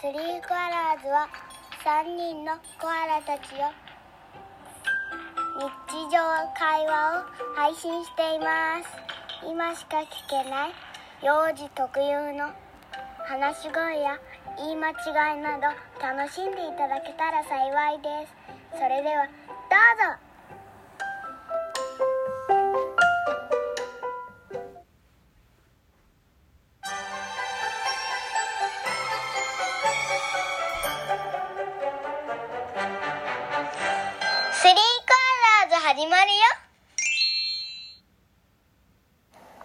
スリーコアラーズは3人のコアラたちを日常会話を配信しています。今しか聞けない幼児特有の話し声や言い間違いなど楽しんでいただけたら幸いです。それではどうぞ。スリーコアラーズ始まるよ。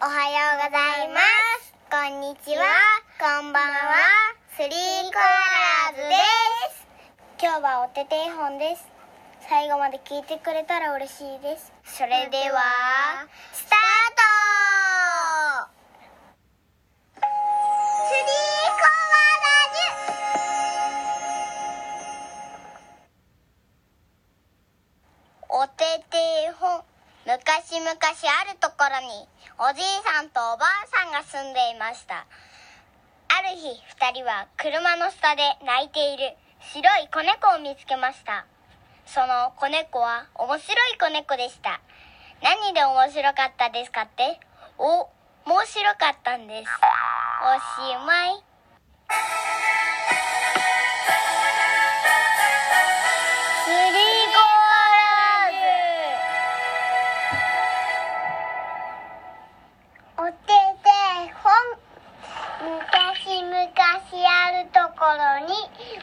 おはようございます。こんにちは。こんばんは。スリーコアラーズです。今日はお手手本です。最後まで聞いてくれたら嬉しいです。それではスタートおてて本昔々あるところにおじいさんとおばあさんが住んでいました。ある日二人は車の下で泣いている。白い子猫を見つけました。その子猫は面白い子猫でした。何で面白かったですかって？お面白かったんです。おしまい。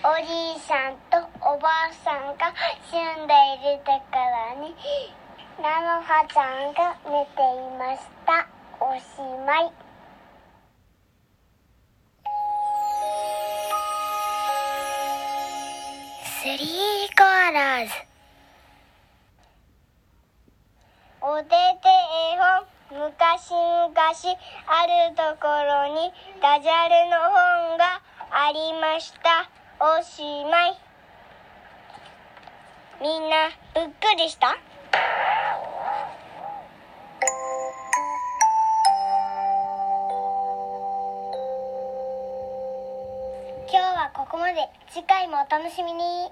おじいさんとおばあさんが住んでいるところに菜の葉ちゃんが寝ていました。おしまい。スリーコアラーズ。おてて絵本昔々あるところにダジャレの本がありましたおしまい。みんなぶっくりした？今日はここまで。次回もお楽しみに。